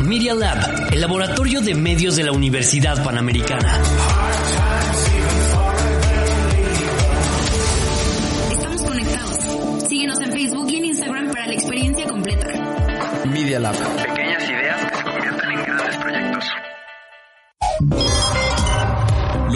Media Lab, el laboratorio de medios de la Universidad Panamericana. Estamos conectados. Síguenos en Facebook y en Instagram para la experiencia completa. Media Lab.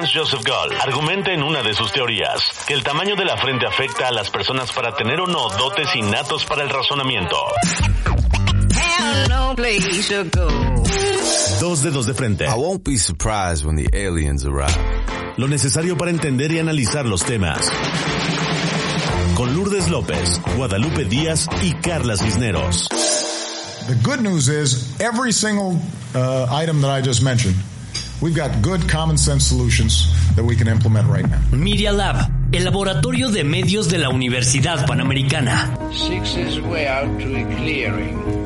Franz Joseph Gall argumenta en una de sus teorías que el tamaño de la frente afecta a las personas para tener o no dotes innatos para el razonamiento. Dos dedos de frente. I won't be surprised when the aliens arrive. Lo necesario para entender y analizar los temas. Con Lourdes López, Guadalupe Díaz y Carla Cisneros. The good news is every single uh, item that I just mentioned, we've got good common sense solutions that we can implement right now. Media Lab, el laboratorio de medios de la Universidad Panamericana. Six is way out to a clearing.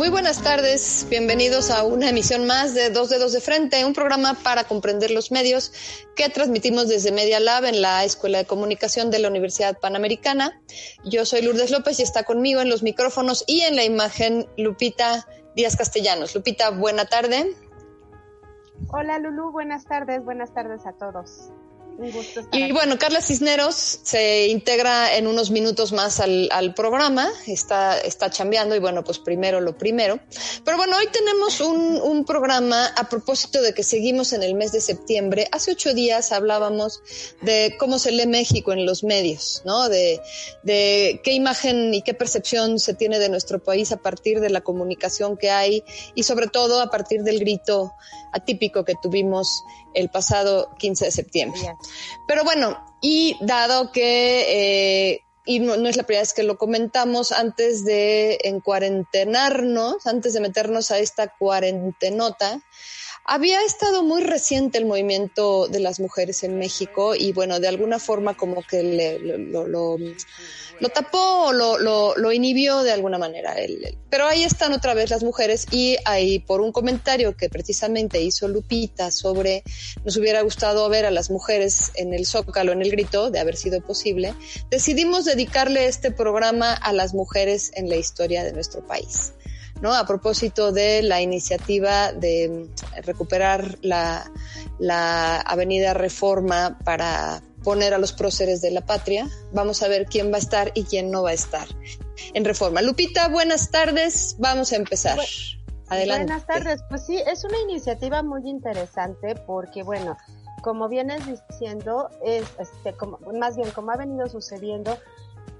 Muy buenas tardes, bienvenidos a una emisión más de Dos Dedos de Frente, un programa para comprender los medios que transmitimos desde Media Lab en la Escuela de Comunicación de la Universidad Panamericana. Yo soy Lourdes López y está conmigo en los micrófonos y en la imagen Lupita Díaz Castellanos. Lupita, buena tarde. Hola Lulu, buenas tardes, buenas tardes a todos. Un gusto estar Y aquí. bueno, Carla Cisneros se integra en unos minutos más al, al programa, está, está chambeando y bueno, pues primero lo primero. Pero bueno, hoy tenemos un, un programa a propósito de que seguimos en el mes de septiembre. Hace ocho días hablábamos de cómo se lee México en los medios, ¿no? De, de qué imagen y qué percepción se tiene de nuestro país a partir de la comunicación que hay y sobre todo a partir del grito atípico que tuvimos el pasado 15 de septiembre. Pero bueno, y dado que, eh, y no, no, es la primera vez que lo comentamos, antes de encuarentenarnos, antes de meternos a esta cuarentenota, había estado muy reciente el movimiento de las mujeres en México y bueno, de alguna forma como que le, lo, lo, tapó o lo, lo, lo, inhibió de alguna manera. Pero ahí están otra vez las mujeres y ahí por un comentario que precisamente hizo Lupita sobre nos hubiera gustado ver a las mujeres en el zócalo, en el grito, de haber sido posible, decidimos dedicarle este programa a las mujeres en la historia de nuestro país. ¿No? A propósito de la iniciativa de recuperar la, la avenida Reforma para poner a los próceres de la patria. Vamos a ver quién va a estar y quién no va a estar en Reforma. Lupita, buenas tardes. Vamos a empezar. Adelante. Buenas tardes. Pues sí, es una iniciativa muy interesante porque, bueno, como vienes diciendo, es, este, como, más bien como ha venido sucediendo,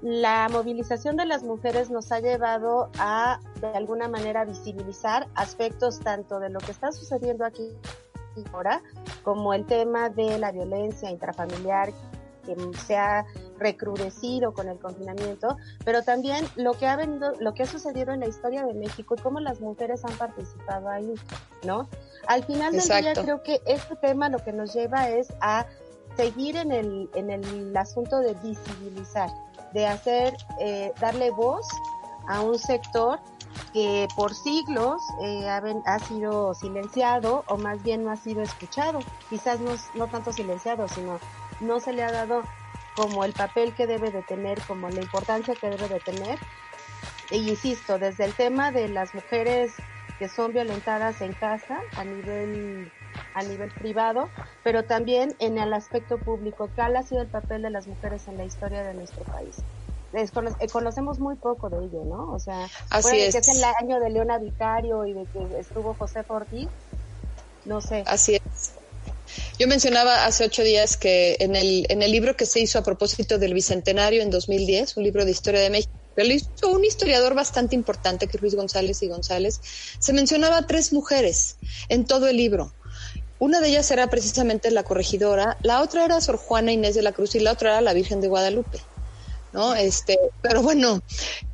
la movilización de las mujeres nos ha llevado a, de alguna manera, visibilizar aspectos tanto de lo que está sucediendo aquí ahora, como el tema de la violencia intrafamiliar que se ha recrudecido con el confinamiento, pero también lo que ha venido, lo que ha sucedido en la historia de México y cómo las mujeres han participado ahí, ¿no? Al final del Exacto. día creo que este tema lo que nos lleva es a seguir en el, en el asunto de visibilizar, de hacer, eh, darle voz a un sector que por siglos eh, ha, ha, sido silenciado o más bien no ha sido escuchado. Quizás no, no tanto silenciado, sino no se le ha dado como el papel que debe de tener, como la importancia que debe de tener. E insisto, desde el tema de las mujeres que son violentadas en casa a nivel a nivel privado, pero también en el aspecto público. ¿Cuál ha sido el papel de las mujeres en la historia de nuestro país? eh, conocemos muy poco de ello, ¿no? O sea, Así es. que es el año de Leona Vicario y de que estuvo José Ortiz, no sé. Así es. Yo mencionaba hace ocho días que en el, en el libro que se hizo a propósito del Bicentenario en 2010, un libro de historia de México, lo hizo un historiador bastante importante que es Luis González y González, se mencionaba tres mujeres en todo el libro. Una de ellas era precisamente la corregidora, la otra era Sor Juana Inés de la Cruz y la otra era la Virgen de Guadalupe. ¿no? Este, pero bueno,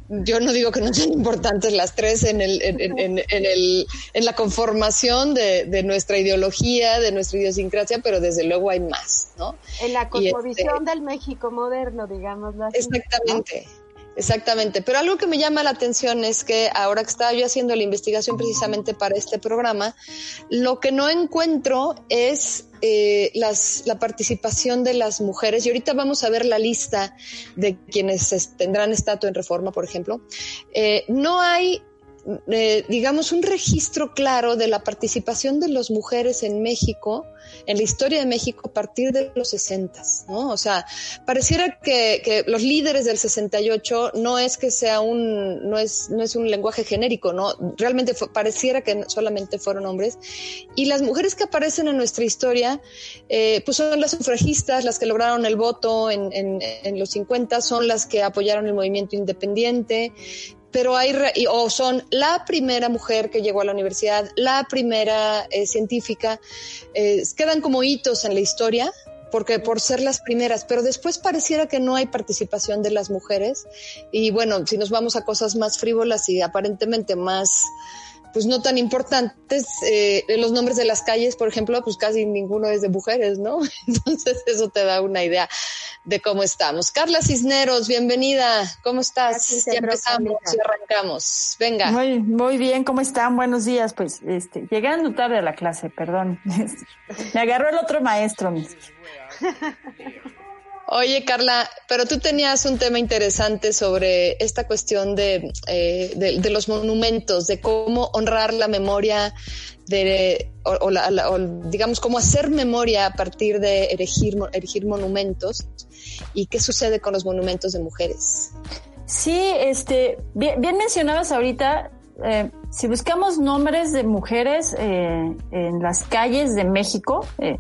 yo no digo que no sean importantes las tres en, el, en, en, en, el, en la conformación de, de, nuestra ideología, de nuestra idiosincrasia, pero desde luego hay más, ¿no? En la cosmovisión este, del México moderno, digámoslo así. Exactamente. ¿no? Exactamente, pero algo que me llama la atención es que ahora que estaba yo haciendo la investigación precisamente para este programa, lo que no encuentro es eh, la participación de las mujeres, y ahorita vamos a ver la lista de quienes tendrán estatua en reforma, por ejemplo, eh, no hay eh, digamos, un registro claro de la participación de las mujeres en México, en la historia de México a partir de los 60, ¿no? O sea, pareciera que, los líderes del 68 no es que sea un, no es, no es un lenguaje genérico, ¿no? Realmente pareciera que solamente fueron hombres. Y las mujeres que aparecen en nuestra historia, eh, pues son las sufragistas, las que lograron el voto en, en, en los 50, son las que apoyaron el movimiento independiente, pero hay o son la primera mujer que llegó a la universidad, la primera eh, científica, eh, quedan como hitos en la historia porque por ser las primeras, pero después pareciera que no hay participación de las mujeres. Y bueno, si nos vamos a cosas más frívolas y aparentemente más pues no tan importantes. Eh, los nombres de las calles, por ejemplo, pues casi ninguno es de mujeres, ¿no? Entonces eso te da una idea de cómo estamos. Carla Cisneros, bienvenida. ¿Cómo estás? Ya empezamos y arrancamos. Venga. Muy, muy bien, ¿cómo están? Buenos días. Pues este, llegando tarde a la clase, perdón. Me agarró el otro maestro. Oye, Carla, pero tú tenías un tema interesante sobre esta cuestión de, eh, de, los monumentos, de cómo honrar la memoria, de, o, o, la, la, o, digamos, cómo hacer memoria a partir de erigir, erigir monumentos y qué sucede con los monumentos de mujeres. Sí, este, bien, bien mencionabas ahorita, eh, si buscamos nombres de mujeres eh, en las calles de México, eh,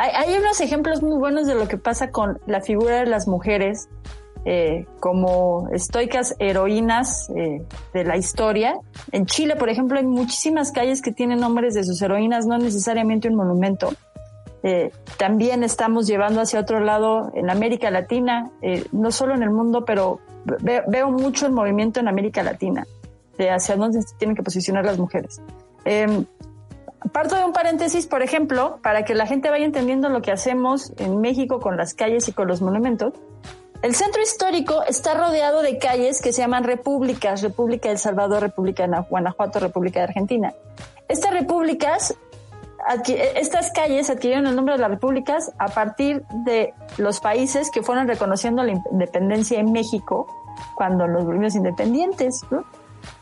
hay, unos ejemplos muy buenos de lo que pasa con la figura de las mujeres eh, como estoicas heroínas eh, de la historia. En Chile, por ejemplo, hay muchísimas calles que tienen nombres de sus heroínas, no necesariamente un monumento. Eh, también estamos llevando hacia otro lado en América Latina, no solo en el mundo, pero ve, veo mucho el movimiento en América Latina, de hacia dónde se tienen que posicionar las mujeres. Em, Parto de un paréntesis, por ejemplo, para que la gente vaya entendiendo lo que hacemos en México con las calles y con los monumentos. El centro histórico está rodeado de calles que se llaman repúblicas, República de Salvador, República de Guanajuato, República de Argentina. Estas repúblicas, estas calles adquirieron el nombre de las repúblicas a partir de los países que fueron reconociendo la independencia en México cuando los volvimos independientes. ¿no?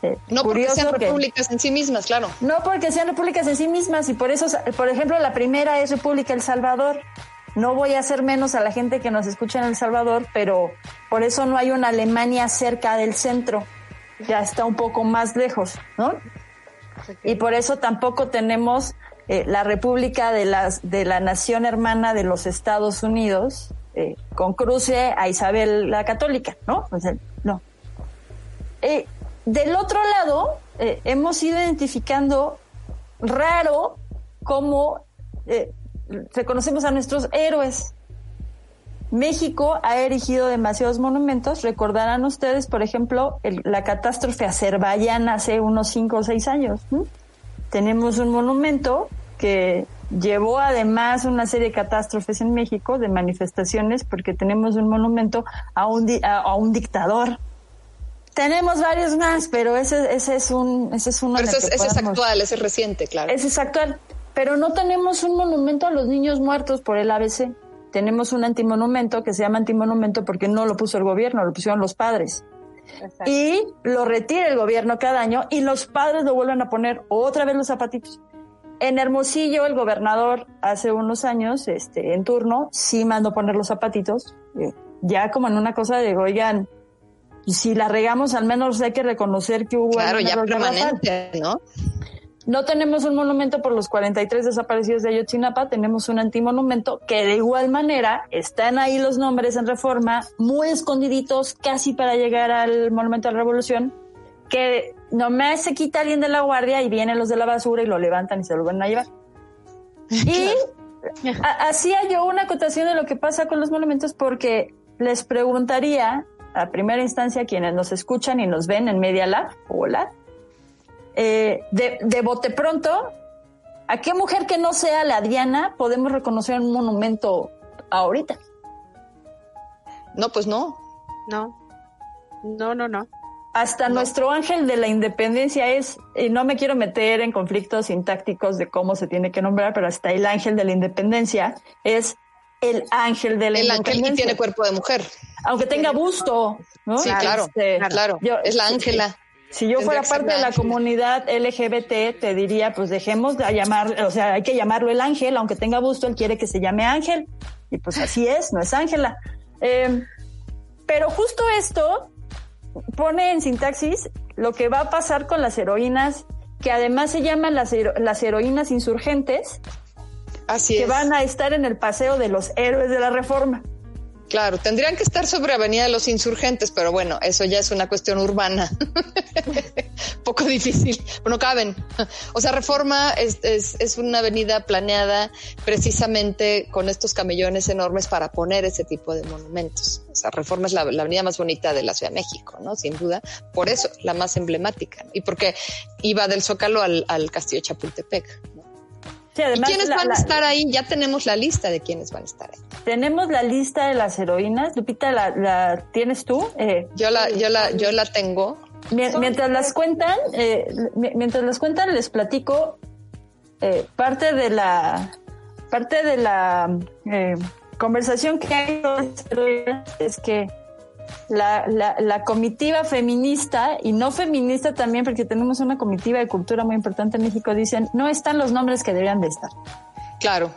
Eh, no porque sean repúblicas que, en sí mismas, claro. No porque sean repúblicas en sí mismas y por eso, por ejemplo, la primera es República El Salvador. No voy a hacer menos a la gente que nos escucha en El Salvador, pero por eso no hay una Alemania cerca del centro. Ya está un poco más lejos, ¿no? Y por eso tampoco tenemos eh, la República de, las, de la Nación Hermana de los Estados Unidos eh, con cruce a Isabel la Católica, ¿no? O sea, no. Eh, del otro lado, eh, hemos ido identificando raro cómo eh, reconocemos a nuestros héroes. México ha erigido demasiados monumentos. Recordarán ustedes, por ejemplo, la catástrofe azerbaiyana hace unos cinco o seis años. Tenemos un monumento que llevó además una serie de catástrofes en México, de manifestaciones, porque tenemos un monumento a un, a un dictador tenemos varios más, pero ese, ese es un, ese es uno. Pero ese, es, ese es actual, ese es reciente, claro. Ese es actual. Pero no tenemos un monumento a los niños muertos por el ABC. Tenemos un antimonumento que se llama antimonumento porque no lo puso el gobierno, lo pusieron los padres. Exacto. Y lo retira el gobierno cada año y los padres lo vuelven a poner otra vez los zapatitos. En Hermosillo, el gobernador hace unos años, este, en turno, sí mandó poner los zapatitos, eh, ya como en una cosa de, oigan, si la regamos, al menos hay que reconocer que hubo... Claro, ya permanente, ¿no? No tenemos un monumento por los 43 desaparecidos de Ayotzinapa, tenemos un antimonumento que de igual manera están ahí los nombres en reforma, muy escondiditos, casi para llegar al monumento de la revolución, que nomás se quita alguien de la guardia y vienen los de la basura y lo levantan y se lo van a llevar. Y hacía yo una acotación de lo que pasa con los monumentos porque les preguntaría a primera instancia quienes nos escuchan y nos ven en Media Lab, hola, eh, de, de bote pronto, ¿a qué mujer que no sea la Diana podemos reconocer un monumento ahorita? No, pues no. No. No, no, no. Hasta nuestro ángel de la independencia es, y no me quiero meter en conflictos sintácticos de cómo se tiene que nombrar, pero hasta el ángel de la independencia es el ángel de la independencia. El ángel tiene cuerpo de mujer. Aunque tenga busto, ¿no? Sí, claro, este, claro. es la ángela. Si yo fuera parte de la comunidad LGBT, te diría, pues dejemos de llamar, o sea, hay que llamarlo el ángel, aunque tenga busto, él quiere que se llame ángel. Y pues así es, no es Ángela. Eh, pero justo esto pone en sintaxis lo que va a pasar con las heroínas, que además se llaman las, las heroínas insurgentes, Así que van a estar en el paseo de los héroes de la Reforma. Claro, tendrían que estar sobre Avenida de los Insurgentes, pero bueno, eso ya es una cuestión urbana. Poco difícil, no caben. O sea, Reforma es, es, una avenida planeada precisamente con estos camellones enormes para poner ese tipo de monumentos. O sea, Reforma es la, la, avenida más bonita de la Ciudad de México, ¿no? Sin duda. Por eso, la más emblemática. Y porque iba del Zócalo al, al Castillo Chapultepec. ¿Y quiénes van a estar ahí? Ya tenemos la lista de quiénes van a estar ahí. Tenemos la lista de las heroínas. Lupita, ¿la, la tienes tú? Eh, yo, la, yo, la, yo la tengo. Mientras las cuentan, eh, mientras las cuentan, les platico eh, parte de la parte de la eh, conversación que hay es que la, la, comitiva feminista y no feminista también, porque tenemos una comitiva de cultura muy importante en México, dicen, no están los nombres que deberían de estar. Claro,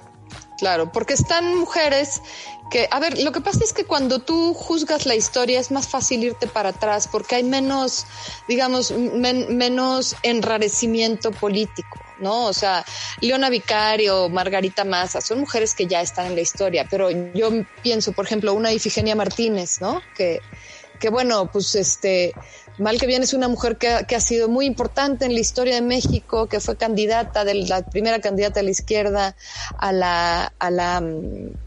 claro, porque están mujeres que, a ver, lo que pasa es que cuando tú juzgas la historia es más fácil irte para atrás porque hay menos, digamos, menos enrarecimiento político. ¿No? O sea, Leona Vicario, Margarita Massa, son mujeres que ya están en la historia, pero yo pienso, por ejemplo, una Ifigenia Martínez, ¿no? Que, que bueno, pues este, mal que bien es una mujer que, que, ha sido muy importante en la historia de México, que fue candidata, de la primera candidata de la izquierda a la, a la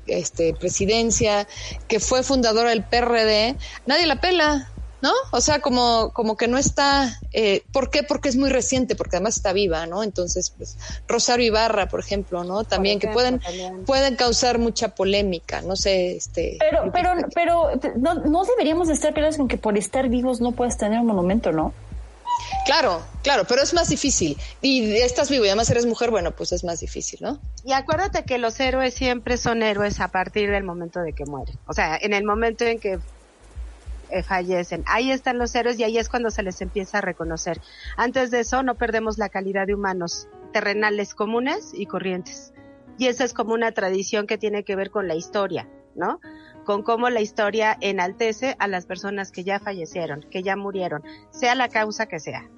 este, presidencia, que fue fundadora del PRD, nadie la pela, ¿no? O sea, como, como que no está, eh, ¿por qué? Porque es muy reciente, porque además está viva, ¿no? Entonces, pues, Rosario Ibarra, por ejemplo, ¿no? También, que pueden, pueden causar mucha polémica, no sé, este. Pero, pero, pero, no, no deberíamos estar claros con que por estar vivos no puedes tener un monumento, ¿no? Claro, claro, pero es más difícil. Y estás vivo y además eres mujer, bueno, pues es más difícil, ¿no? Y acuérdate que los héroes siempre son héroes a partir del momento de que mueren. O sea, en el momento en que eh, fallecen. Ahí están los héroes y ahí es cuando se les empieza a reconocer. Antes de eso no perdemos la calidad de humanos terrenales comunes y corrientes. Y esa es como una tradición que tiene que ver con la historia, ¿no? Con cómo la historia enaltece a las personas que ya fallecieron, que ya murieron, sea la causa que sea.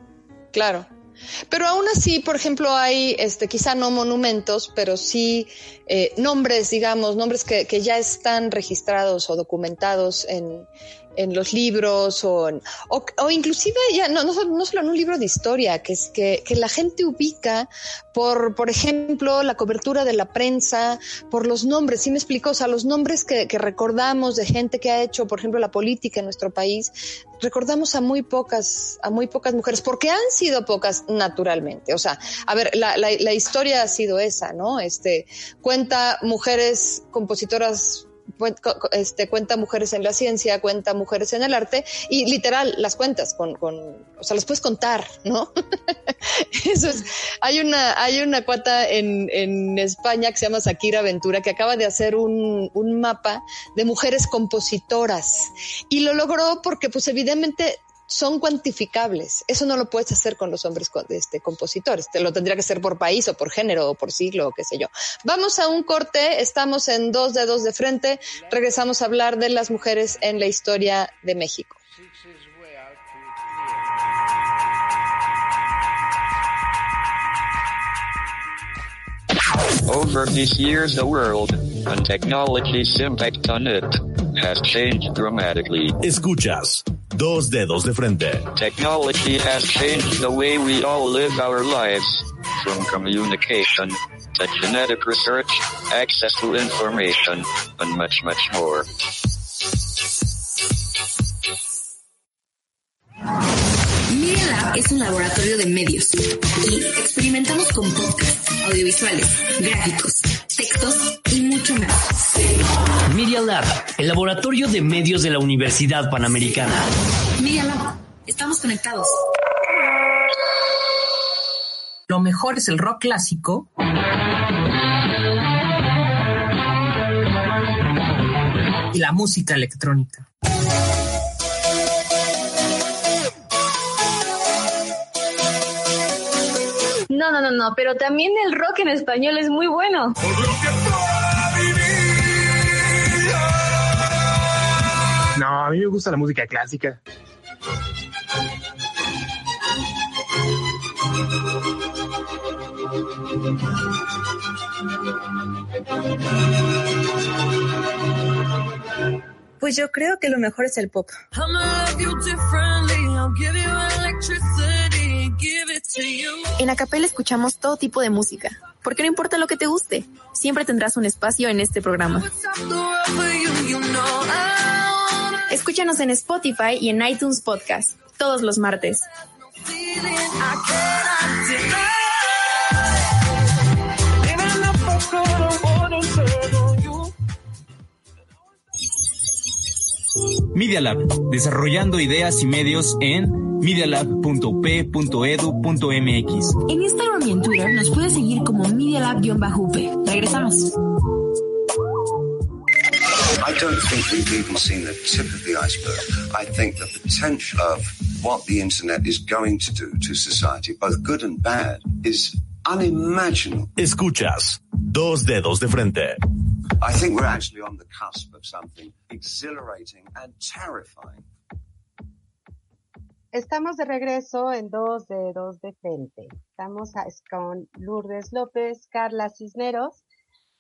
Claro, pero aún así, por ejemplo, hay, este, quizá no monumentos, pero sí eh, nombres, digamos, nombres que, que, ya están registrados o documentados en, en los libros o, o, o, inclusive ya no, no, no, solo en un libro de historia, que es que, que, la gente ubica por, por ejemplo, la cobertura de la prensa, por los nombres, ¿sí me explico? O sea, los nombres que, que recordamos de gente que ha hecho, por ejemplo, la política en nuestro país, recordamos a muy pocas, a muy pocas mujeres, porque han sido pocas naturalmente. O sea, a ver, la, la, la historia ha sido esa, ¿no? Este, cuenta mujeres compositoras este, cuenta mujeres en la ciencia, cuenta mujeres en el arte y literal las cuentas con, con o sea, las puedes contar, ¿no? Eso es, hay una, hay una cuata en, en España que se llama Shakira Ventura que acaba de hacer un, un mapa de mujeres compositoras y lo logró porque pues evidentemente son cuantificables. Eso no lo puedes hacer con los hombres este, compositores. Te lo tendría que hacer por país o por género o por siglo o qué sé yo. Vamos a un corte. Estamos en dos dedos de frente. Regresamos a hablar de las mujeres en la historia de México. Over these years, the world and technology's impact on it has changed dramatically. Escuchas Dos Dedos de Frente. Technology has changed the way we all live our lives, from communication to genetic research, access to information, and much, much more. Es un laboratorio de medios. Aquí experimentamos con podcasts, audiovisuales, gráficos, textos y mucho más. Media Lab, el laboratorio de medios de la Universidad Panamericana. Media Lab, estamos conectados. Lo mejor es el rock clásico. Y la música electrónica. No, no, no, no, pero también el rock en español es muy bueno. No, a mí me gusta la música clásica. Pues yo creo que lo mejor es el pop. En Acapel escuchamos todo tipo de música, porque no importa lo que te guste, siempre tendrás un espacio en este programa. Escúchanos en Spotify y en iTunes Podcast, todos los martes. Media Lab, desarrollando ideas y medios en medialab.up.edu.mx. En Instagram y en Twitter nos puedes seguir como Media Lab-UP. Regresamos. I don't think we've even seen the tip of the iceberg. I think the potential of what the internet is going to do to society, both good and bad, is unimaginable. Escuchas Dos Dedos de Frente. I think we're actually on the cusp of something exhilarating and terrifying. Estamos de regreso en Dos Dedos de Frente. Estamos con Lourdes López, Carla Cisneros,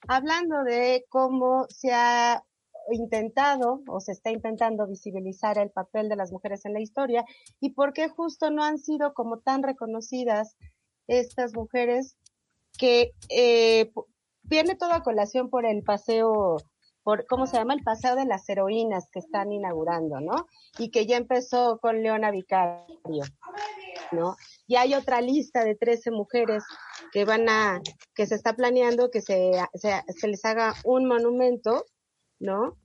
hablando de cómo se ha intentado o se está intentando visibilizar el papel de las mujeres en la historia y por qué justo no han sido como tan reconocidas estas mujeres que eh, viene todo a colación por el paseo, por cómo se llama el paseo de las heroínas que están inaugurando, ¿no? Y que ya empezó con Leona Vicario, ¿no? Y hay otra lista de 13 mujeres que van a, que se está planeando que se, se, se les haga un monumento, ¿no?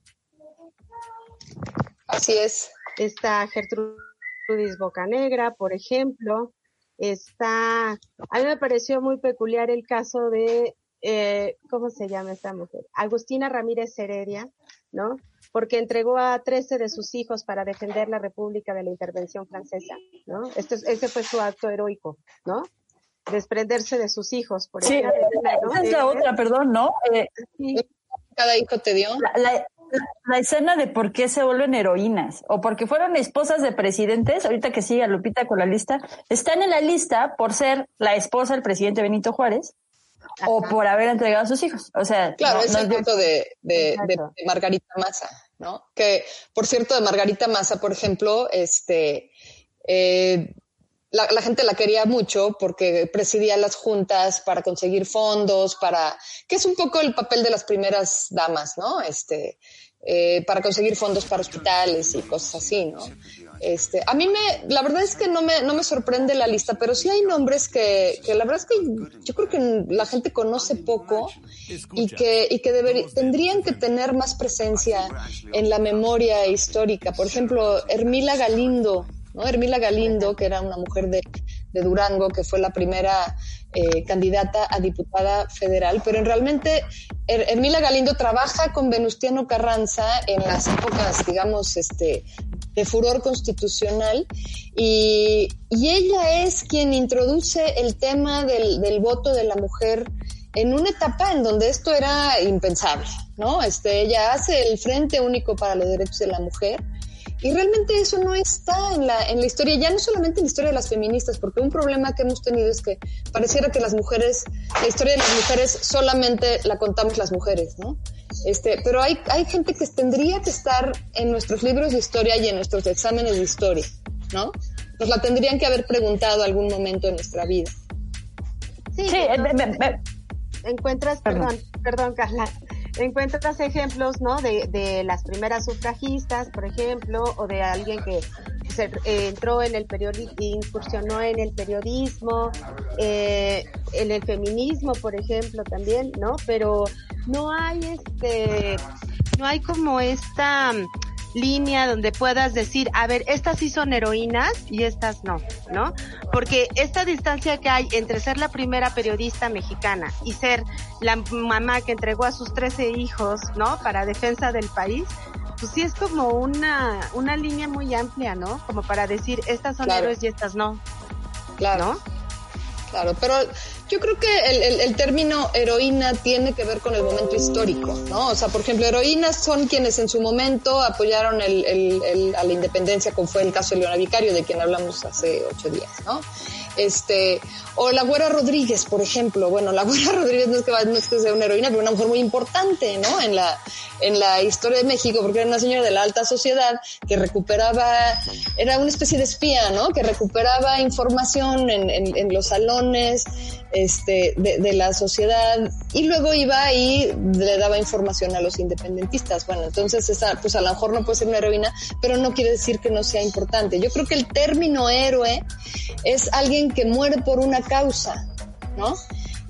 Así es. Está Gertrudis Bocanegra, por ejemplo. Está, a mí me pareció muy peculiar el caso de, eh, ¿cómo se llama esta mujer? Agustina Ramírez Heredia, ¿no? Porque entregó a 13 de sus hijos para defender la República de la intervención francesa, ¿no? Este, es- ese fue su acto heroico, ¿no? Desprenderse de sus hijos. Por Sí, ejemplo, ¿no? esa es la Eh, otra, perdón, ¿no? Eh, Cada hijo te dio. La, la- la escena de por qué se vuelven heroínas o porque fueron esposas de presidentes, ahorita que sigue a Lupita con la lista, están en la lista por ser la esposa del presidente Benito Juárez o por haber entregado a sus hijos. O sea, Claro, no- es no el de, de- de- de Margarita Massa, ¿no? Que, por cierto, de Margarita Massa, por ejemplo, este, eh, la, la gente la quería mucho porque presidía las juntas para conseguir fondos, para, que es un poco el papel de las primeras damas, ¿no? Este, eh, para conseguir fondos para hospitales y cosas así, ¿no? Este, a mí me, la verdad es que no me, no me sorprende la lista, pero sí hay nombres que, que la verdad es que yo creo que la gente conoce poco y que, y que tendrían que tener más presencia en la memoria histórica. Por ejemplo, Hermila Galindo, ¿no? Hermila Galindo, que era una mujer de, de Durango, que fue la primera eh, candidata a diputada federal, pero en realmente Her- Hermila Galindo trabaja con Venustiano Carranza en las épocas, digamos, este, de furor constitucional y, y ella es quien introduce el tema del, del voto de la mujer en una etapa en donde esto era impensable, ¿no? Este, ella hace el Frente Único para los Derechos de la Mujer Y realmente eso no está en la, en la historia, ya no solamente en la historia de las feministas, porque un problema que hemos tenido es que pareciera que las mujeres, la historia de las mujeres solamente la contamos las mujeres, ¿no? Este, pero hay, hay gente que tendría que estar en nuestros libros de historia y en nuestros exámenes de historia, ¿no? Nos la tendrían que haber preguntado algún momento en nuestra vida. Sí, eh, encuentras, perdón, perdón, Carla, encuentras ejemplos, ¿no? De, de las primeras sufragistas, por ejemplo, o de alguien que se, eh, entró en el periodismo, incursionó en el periodismo, eh, en el feminismo, por ejemplo, también, ¿no? Pero no hay este, no hay como esta línea donde puedas decir, a ver, estas sí son heroínas y estas no, ¿no? Porque esta distancia que hay entre ser la primera periodista mexicana y ser la mamá que entregó a sus 13 hijos, ¿no? Para defensa del país, pues sí es como una, una línea muy amplia, ¿no? Como para decir, estas son héroes y estas no. Claro. Claro, pero yo creo que el, término heroína tiene que ver con el momento histórico, ¿no? O sea, por ejemplo, heroínas son quienes en su momento apoyaron el, a la independencia, como fue el caso de Leona Vicario, de quien hablamos hace ocho días, ¿no? Este, o la Güera Rodríguez, por ejemplo. Bueno, la Güera Rodríguez no es que, no es que sea una heroína, pero una mujer muy importante, ¿no? En la, en la historia de México, porque era una señora de la alta sociedad que recuperaba, era una especie de espía, ¿no? Que recuperaba información en, en, los salones, este, de, de, la sociedad y luego iba y le daba información a los independentistas. Bueno, entonces esa, pues a lo mejor no puede ser una heroína, pero no quiere decir que no sea importante. Yo creo que el término héroe es alguien que muere por una causa, ¿no?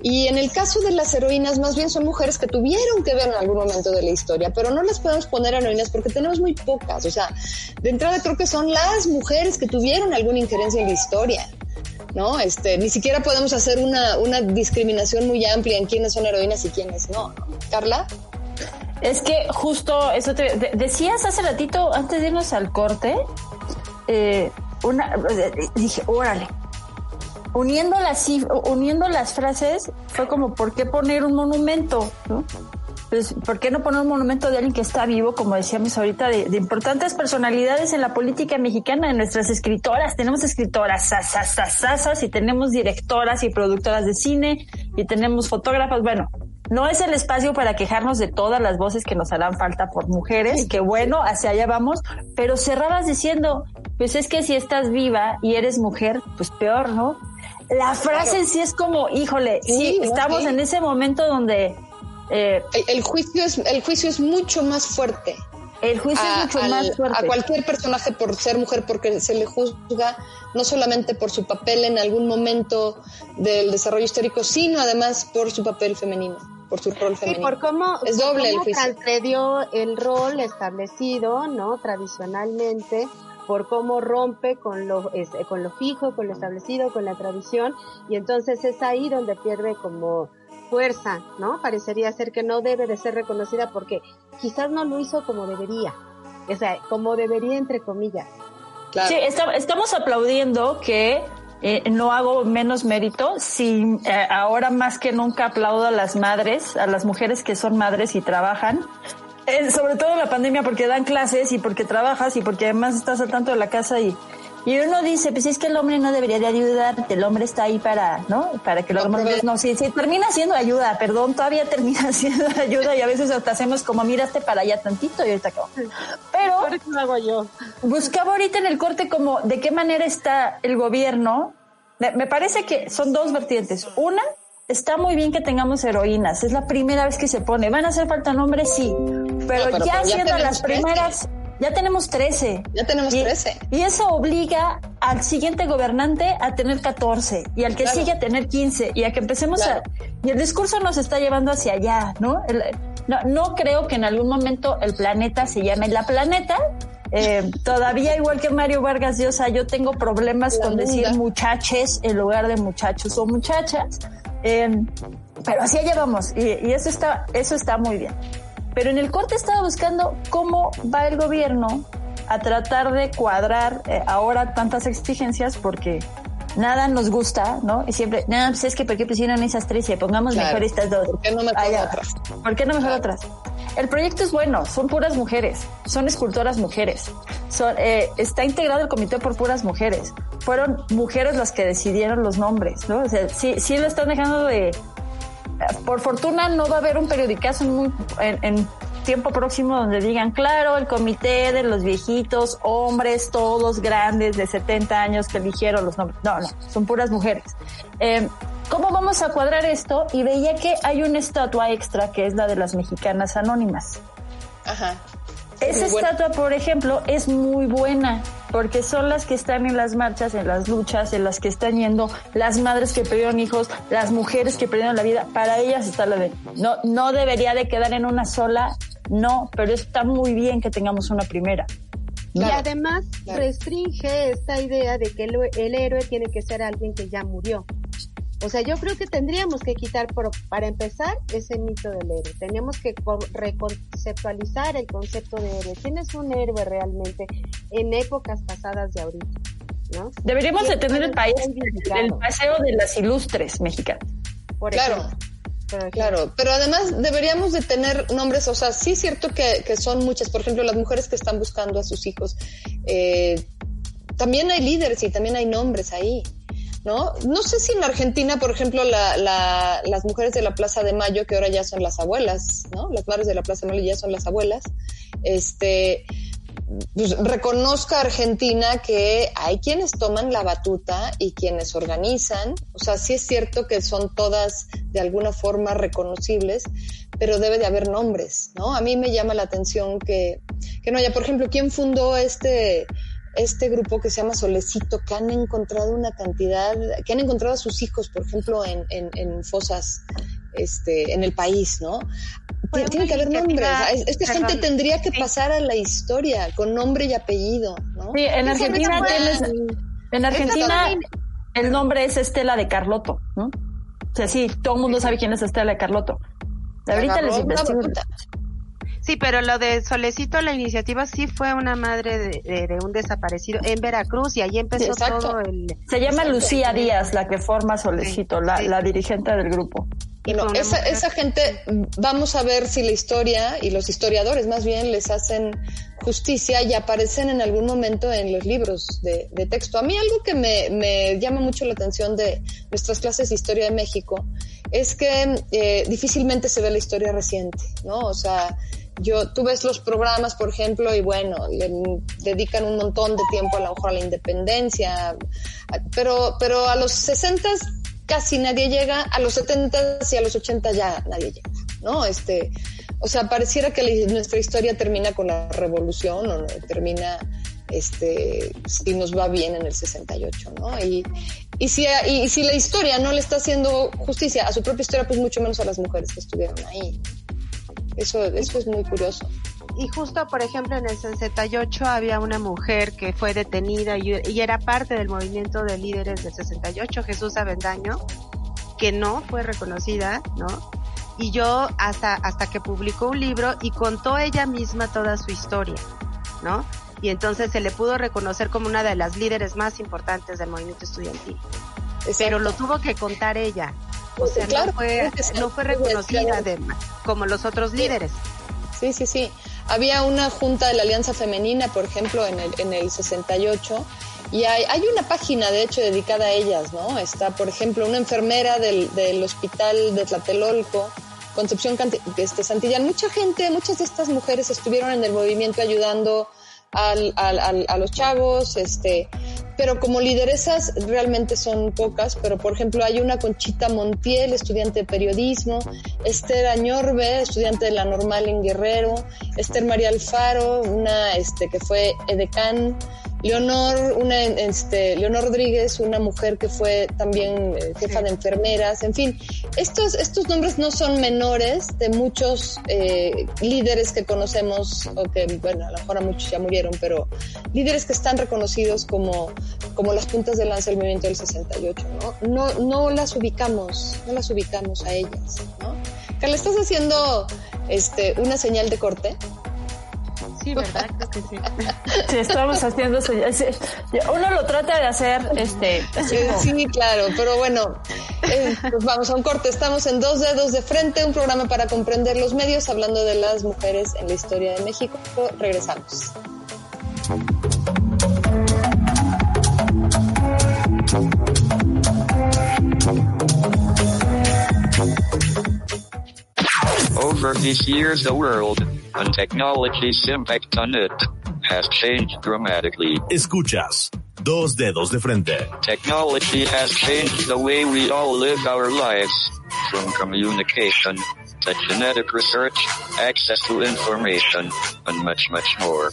Y en el caso de las heroínas, más bien son mujeres que tuvieron que ver en algún momento de la historia, pero no las podemos poner heroínas porque tenemos muy pocas. O sea, de entrada creo que son las mujeres que tuvieron alguna injerencia en la historia. ¿no? Este, ni siquiera podemos hacer una, una discriminación muy amplia en quiénes son heroínas y quiénes no. Carla. Es que justo eso te decías hace ratito, antes de irnos al corte, eh, una, dije, órale, uniendo las, uniendo las frases, fue como, ¿por qué poner un monumento? ¿no? Pues, ¿por qué no poner un monumento de alguien que está vivo, como decíamos ahorita, de, importantes personalidades en la política mexicana, de nuestras escritoras? Tenemos escritoras sasasasas y tenemos directoras y productoras de cine y tenemos fotógrafas. Bueno, no es el espacio para quejarnos de todas las voces que nos harán falta por mujeres, que bueno, hacia allá vamos, pero cerrabas diciendo, pues es que si estás viva y eres mujer, pues peor, ¿no? La frase sí es como, híjole, sí, estamos en ese momento donde eh, el, juicio es, el juicio es mucho más fuerte. El juicio es mucho más fuerte. A cualquier personaje por ser mujer, porque se le juzga no solamente por su papel en algún momento del desarrollo histórico, sino además por su papel femenino, por su rol femenino. por cómo, es doble el juicio. transgredió el rol establecido, ¿no? Tradicionalmente por cómo rompe con lo, con lo fijo, con lo establecido, con la tradición, y entonces es ahí donde pierde como fuerza, ¿no? Parecería ser que no debe de ser reconocida porque quizás no lo hizo como debería, o sea, como debería entre comillas. Sí, estamos aplaudiendo que eh, no hago menos mérito, si eh, ahora más que nunca aplaudo a las madres, a las mujeres que son madres y trabajan, eh, sobre todo en la pandemia porque dan clases y porque trabajas y porque además estás al tanto de la casa y y uno dice, pues es que el hombre no debería de ayudarte, el hombre está ahí para, ¿no? Para que los hombres no, sí, sí, termina siendo ayuda, perdón, todavía termina siendo ayuda y a veces hasta hacemos como miraste para allá tantito y ahorita acabo. Pero lo hago yo. buscaba ahorita en el corte como de qué manera está el gobierno. Me parece que son dos vertientes. Una, está muy bien que tengamos heroínas, es la primera vez que se pone. ¿Van a hacer falta nombres? Sí. Pero, ya, siendo las primeras, ya tenemos 13. Ya tenemos 13. Y eso obliga al siguiente gobernante a tener 14 y al que sigue a tener 15 y a que empecemos a... Y el discurso nos está llevando hacia allá, ¿no? no, no creo que en algún momento el planeta se llame la planeta, eh, todavía igual que Mario Vargas Llosa, yo tengo problemas con decir muchaches en lugar de muchachos o muchachas. Eh, pero así allá vamos y, y, eso está, eso está muy bien. Pero en el corte estaba buscando cómo va el gobierno a tratar de cuadrar eh, ahora tantas exigencias porque nada nos gusta, ¿no? Y siempre, no, pues es que ¿por qué pusieron esas tres y pongamos Claro. mejor estas dos? ¿Por qué no mejor ya. otras? ¿Por qué no mejor otras? El proyecto es bueno, son puras mujeres, son escultoras mujeres. Son, eh, está integrado el comité por puras mujeres. Fueron mujeres las que decidieron los nombres, ¿no? O sea, sí, sí lo están dejando de... Por fortuna no va a haber un periodicazo en, muy- en- en tiempo próximo donde digan, claro, el comité de los viejitos, hombres, todos grandes de 70 años que eligieron los nombres. No, no, son puras mujeres. Eh, ¿Cómo vamos a cuadrar esto? Y veía que hay una estatua extra que es la de las mexicanas anónimas. Ajá. Esa Muy buena. estatua, por ejemplo, es muy buena porque son las que están en las marchas, en las luchas, en las que están yendo las madres que perdieron hijos, las mujeres que perdieron la vida. Para ellas está la de no no debería de quedar en una sola, no, pero está muy bien que tengamos una primera. Y además restringe esta idea de que el, el héroe tiene que ser alguien que ya murió. O sea, yo creo que tendríamos que quitar, por- para empezar, ese mito del héroe. Tenemos que co- reconceptualizar el concepto de héroe. ¿Quién es un héroe realmente en épocas pasadas de ahorita? ¿no? Deberíamos de ¿Quién tener el país, el paseo de las ilustres mexicanas. Por Claro. ejemplo. Claro, pero además deberíamos de tener nombres, o sea, sí es cierto que, que son muchas, por ejemplo, las mujeres que están buscando a sus hijos, eh, también hay líderes y también hay nombres ahí, ¿no? No sé si en Argentina, por ejemplo, la, la- las mujeres de la Plaza de Mayo, que ahora ya son las abuelas, ¿no? Las madres de la Plaza de Mayo ya son las abuelas, este, pues, reconozca Argentina que hay quienes toman la batuta y quienes organizan. O sea, sí es cierto que son todas de alguna forma reconocibles, pero debe de haber nombres, ¿no? A mí me llama la atención que, que no haya, por ejemplo, ¿quién fundó este, este grupo que se llama Solecito, que han encontrado una cantidad, que han encontrado a sus hijos, por ejemplo, en, en, en fosas este, en el país, ¿no? Fue Tiene que haber nombres. Es- Esta perdón, gente tendría que pasar a la historia con nombre y apellido, ¿no? Sí, en Argentina en Argentina el nombre es Estela de Carlotto, ¿no? O sea, sí, todo el mundo sabe quién es Estela de Carlotto. Ahorita les. Sí, pero lo de Solecito, la iniciativa sí fue una madre de, de- de un desaparecido en Veracruz y ahí empezó exacto. todo el... Se llama Exacto. Lucía Díaz, la que forma Solecito, la, la dirigente del grupo. Bueno, esa, esa gente, vamos a ver si la historia y los historiadores más bien les hacen justicia y aparecen en algún momento en los libros de, de texto. A mí algo que me, me llama mucho la atención de nuestras clases de historia de México es que eh, difícilmente se ve la historia reciente, ¿no? O sea, yo, tú ves los programas, por ejemplo, y bueno, le dedican un montón de tiempo a lo mejor a la independencia, pero, pero a los 60 casi nadie llega, a los 70 y a los 80 ya nadie llega, ¿no? Este, o sea, pareciera que nuestra historia termina con la revolución o termina, este, si nos va bien en el 68, ¿no? Y, y si, y si la historia no le está haciendo justicia a su propia historia, pues mucho menos a las mujeres que estuvieron ahí. Eso, eso es muy curioso. Y justo, por ejemplo, en el 68 había una mujer que fue detenida y, y era parte del movimiento de líderes del 68, Jesús Avendaño, que no fue reconocida, ¿no? Y yo hasta, hasta que publicó un libro y contó ella misma toda su historia, ¿no? Y entonces se le pudo reconocer como una de las líderes más importantes del movimiento estudiantil. Pero lo tuvo que contar ella. O sea, Claro, no fue, no fue reconocida de, como los otros líderes. Sí, sí, sí. Había una junta de la Alianza Femenina, por ejemplo, en el, en el 68, y hay, hay una página, de hecho, dedicada a ellas, ¿no? Está, por ejemplo, una enfermera del, del hospital de Tlatelolco, Concepción este, Santillán. Mucha gente, muchas de estas mujeres estuvieron en el movimiento ayudando al, al- al- a los chavos, este, pero como lideresas realmente son pocas, pero por ejemplo hay una Conchita Montiel, estudiante de periodismo, Esther Añorbe, estudiante de la normal en Guerrero, Esther María Alfaro, una este, que fue edecán, Leonor, una, este, Leonor Rodríguez, una mujer que fue también eh, jefa de enfermeras, en fin, estos, estos nombres no son menores de muchos eh, líderes que conocemos, o que, bueno, a lo mejor a muchos ya murieron, pero líderes que están reconocidos como, como las puntas de lanza del movimiento del 68, ¿no? No, no las ubicamos, no las ubicamos a ellas, ¿no? Carla, ¿estás haciendo este, una señal de corte? Sí, ¿verdad? Creo que sí. Sí, estamos haciendo eso. Uno lo trata de hacer, este... Sí, claro, pero bueno, eh, pues vamos a un corte. Estamos en Dos Dedos de Frente, un programa para comprender los medios, hablando de las mujeres en la historia de México. Regresamos. Over these years the world, and technology's impact on it, has changed dramatically. Escuchas, dos dedos de frente. Technology has changed the way we all live our lives, from communication to genetic research, access to information, and much, much more.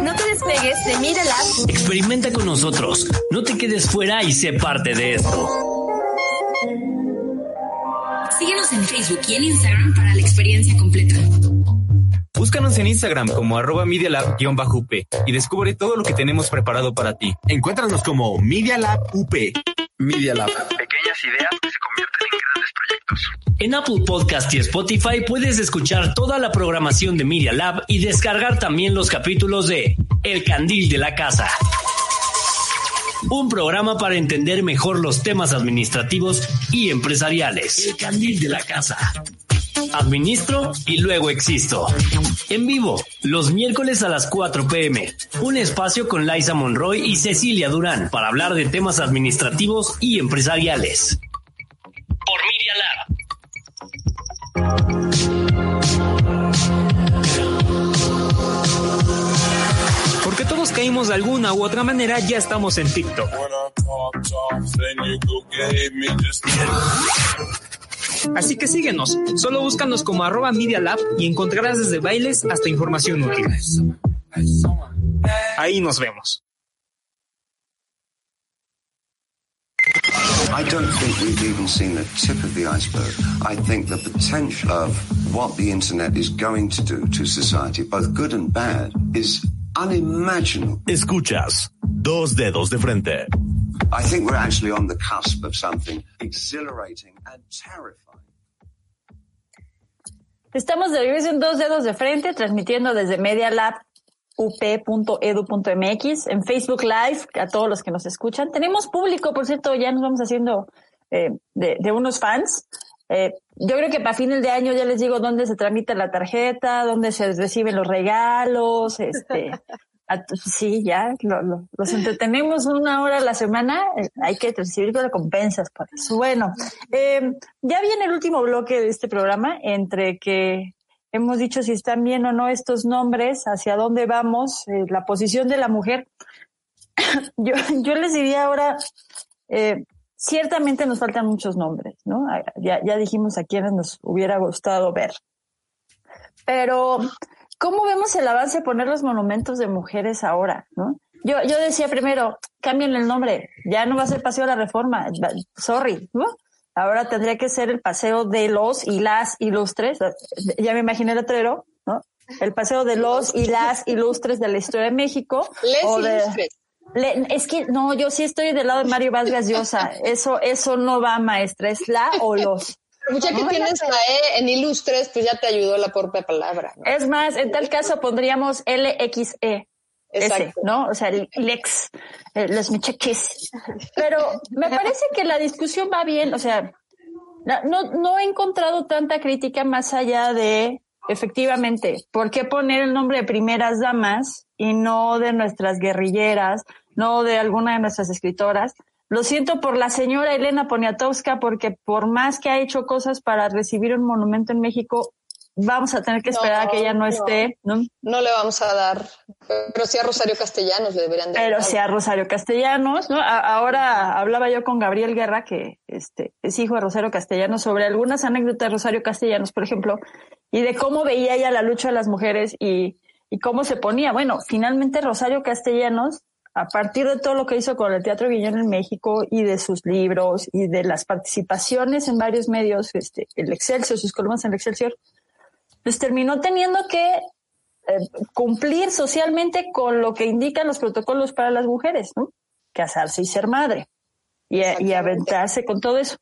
No te despegues de Mira Lab. Experimenta con nosotros. No te quedes fuera y sé parte de esto. Síguenos en Facebook y en Instagram para la experiencia completa. Búscanos en Instagram como arroba medialab-up y descubre todo lo que tenemos preparado para ti. Encuéntranos como Media Lab UP. Media Lab. Pequeñas ideas que se convierten en grandes proyectos. En Apple Podcast y Spotify puedes escuchar toda la programación de Media Lab y descargar también los capítulos de El Candil de la Casa. Un programa para entender mejor los temas administrativos y empresariales. El Candil de la Casa. Administro y luego existo. En vivo, los miércoles a las 4 pm. Un espacio con Liza Monroy y Cecilia Durán para hablar de temas administrativos y empresariales. Por Media Lab. Caímos de alguna u otra manera, ya estamos en TikTok. Así que síguenos, solo búscanos como arroba Media Lab y encontrarás desde bailes hasta información útil. Ahí nos vemos. I don't think we've even seen the tip of the iceberg. I think the potential of what the internet is going to do to society, both good and bad, is unimaginable. Escuchas, dos dedos de frente. I think we're actually on the cusp of something exhilarating and terrifying. Estamos de regreso en dos dedos de frente, transmitiendo desde Media Lab up.edu.mx, en Facebook Live, a todos los que nos escuchan. Tenemos público, por cierto, ya nos vamos haciendo eh, de, de, unos fans. Eh, yo creo que para fines de año ya les digo dónde se tramita la tarjeta, dónde se reciben los regalos, este, sí, ya, lo, los entretenemos una hora a la semana, eh, hay que recibir recompensas por eso. Bueno, eh, ya viene el último bloque de este programa, entre que hemos dicho si están bien o no estos nombres, hacia dónde vamos, eh, la posición de la mujer. yo, yo les diría ahora, eh, ciertamente nos faltan muchos nombres, ¿no? Ya, ya dijimos a quienes nos hubiera gustado ver. Pero, ¿cómo vemos el avance de poner los monumentos de mujeres ahora, no? Yo, yo decía primero, cambien el nombre, ya no va a ser Paseo de la Reforma, sorry, ¿no? Ahora tendría que ser el paseo de los y las ilustres. Ya me imaginé el letrero, ¿no? El paseo de los y las ilustres de la historia de México. Les o de, ilustres. Le, es que no, yo sí estoy del lado de Mario Vargas Llosa. Eso, eso no va, maestra. Es la o los. Ya que tienes la E en ilustres, pues ya te ayudó la propia palabra. ¿no? Es más, en tal caso pondríamos LXE. Exacto. Ese, ¿no? O sea, el Lex, eh, los muchachos. Pero me parece que la discusión va bien, o sea, no, no he encontrado tanta crítica más allá de, efectivamente, ¿por qué poner el nombre de primeras damas y no de nuestras guerrilleras, no de alguna de nuestras escritoras? Lo siento por la señora Elena Poniatowska, porque por más que ha hecho cosas para recibir un monumento en México, vamos a tener que esperar No, a que ella no, no. esté, ¿no? No le vamos a dar, pero sí a Rosario Castellanos le deberían dar. Pero sí a Rosario Castellanos, ¿no? A- ahora hablaba yo con Gabriel Guerra, que este, es hijo de Rosario Castellanos, sobre algunas anécdotas de Rosario Castellanos, por ejemplo, y de cómo veía ella la lucha de las mujeres y, y cómo se ponía. Bueno, finalmente Rosario Castellanos, a partir de todo lo que hizo con el Teatro Guillón en México y de sus libros y de las participaciones en varios medios, este, el Excelsior, sus columnas en el Excelsior, pues terminó teniendo que eh, cumplir socialmente con lo que indican los protocolos para las mujeres, ¿no? Casarse y ser madre. Y, y aventarse con todo eso.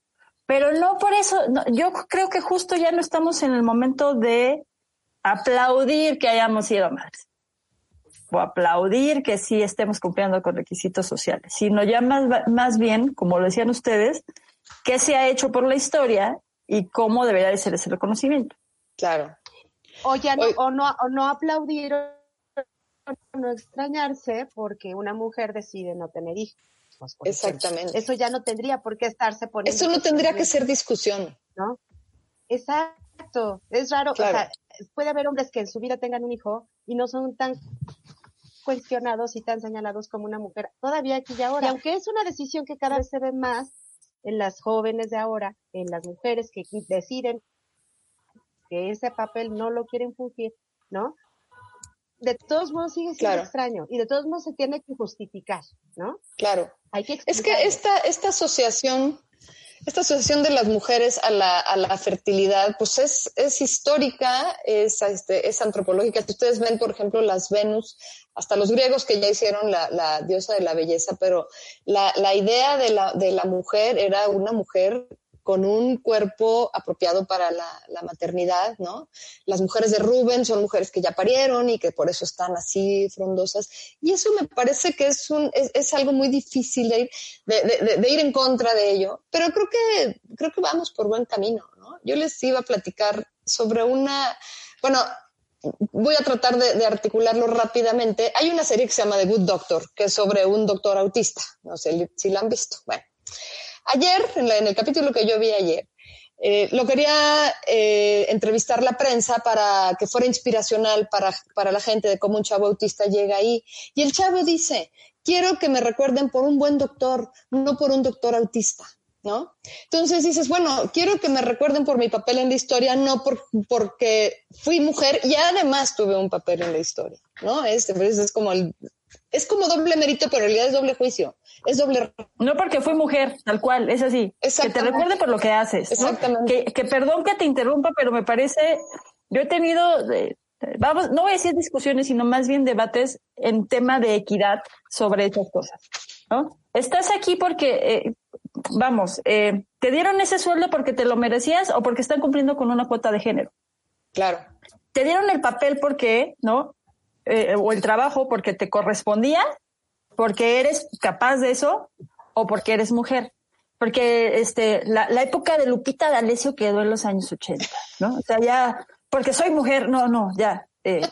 Pero no por eso, no, yo creo que justo ya no estamos en el momento de aplaudir que hayamos sido madres aplaudir que sí estemos cumpliendo con requisitos sociales, sino ya más, más bien, como lo decían ustedes, qué se ha hecho por la historia y cómo debería de ser ese reconocimiento. Claro. O ya no, o no, o no aplaudir o no extrañarse porque una mujer decide no tener hijos. Exactamente. ejemplo. Eso ya no tendría por qué estarse poniendo. Eso no tendría que ser discusión. ¿No? Exacto. Es raro. Claro. O sea, puede haber hombres que en su vida tengan un hijo y no son tan cuestionados y tan señalados como una mujer todavía aquí y ahora. Y aunque es una decisión que cada vez se ve más en las jóvenes de ahora, en las mujeres que deciden que ese papel no lo quieren fungir, ¿no? De todos modos sigue siendo Claro. extraño y de todos modos se tiene que justificar, ¿no? Claro. Hay que Es que esta, esta asociación, esta asociación de las mujeres a la, a la fertilidad, pues es, es histórica, es, este, es antropológica. Si ustedes ven, por ejemplo, las Venus, hasta los griegos que ya hicieron la, la diosa de la belleza, pero la, la idea de la, de la mujer era una mujer con un cuerpo apropiado para la, maternidad, ¿no? Las mujeres de Rubén son mujeres que ya parieron y que por eso están así frondosas. Y eso me parece que es, un, es, es algo muy difícil de ir, de ir en contra de ello, pero creo que, creo que vamos por buen camino, ¿no? Yo les iba a platicar sobre una, bueno, voy a tratar de, de articularlo rápidamente. Hay una serie que se llama The Good Doctor, que es sobre un doctor autista. No sé si la han visto. Bueno, ayer, en, el capítulo que yo vi ayer, eh, lo quería eh, entrevistar la prensa para que fuera inspiracional para, para la gente de cómo un chavo autista llega ahí. Y el chavo dice, quiero que me recuerden por un buen doctor, no por un doctor autista. ¿No? Entonces dices, bueno, quiero que me recuerden por mi papel en la historia, no por, porque fui mujer y además tuve un papel en la historia, ¿no? Es, es como el, es como doble mérito, pero en realidad es doble juicio, es doble. No porque fui mujer, tal cual, es así. Que te recuerde por lo que haces. ¿no? Exactamente. Que, que perdón que te interrumpa, pero me parece, yo he tenido, eh, vamos, no voy a decir discusiones, sino más bien debates en tema de equidad sobre estas cosas. ¿no? Estás aquí porque, eh, vamos, eh, te dieron ese sueldo porque te lo merecías o porque están cumpliendo con una cuota de género. Claro. Te dieron el papel porque, ¿no? Eh, o el trabajo porque te correspondía, porque eres capaz de eso o porque eres mujer. Porque este, la, la época de Lupita D'Alessio quedó en los años 80, ¿no? O sea, ya, porque soy mujer, no, no, ya. eh,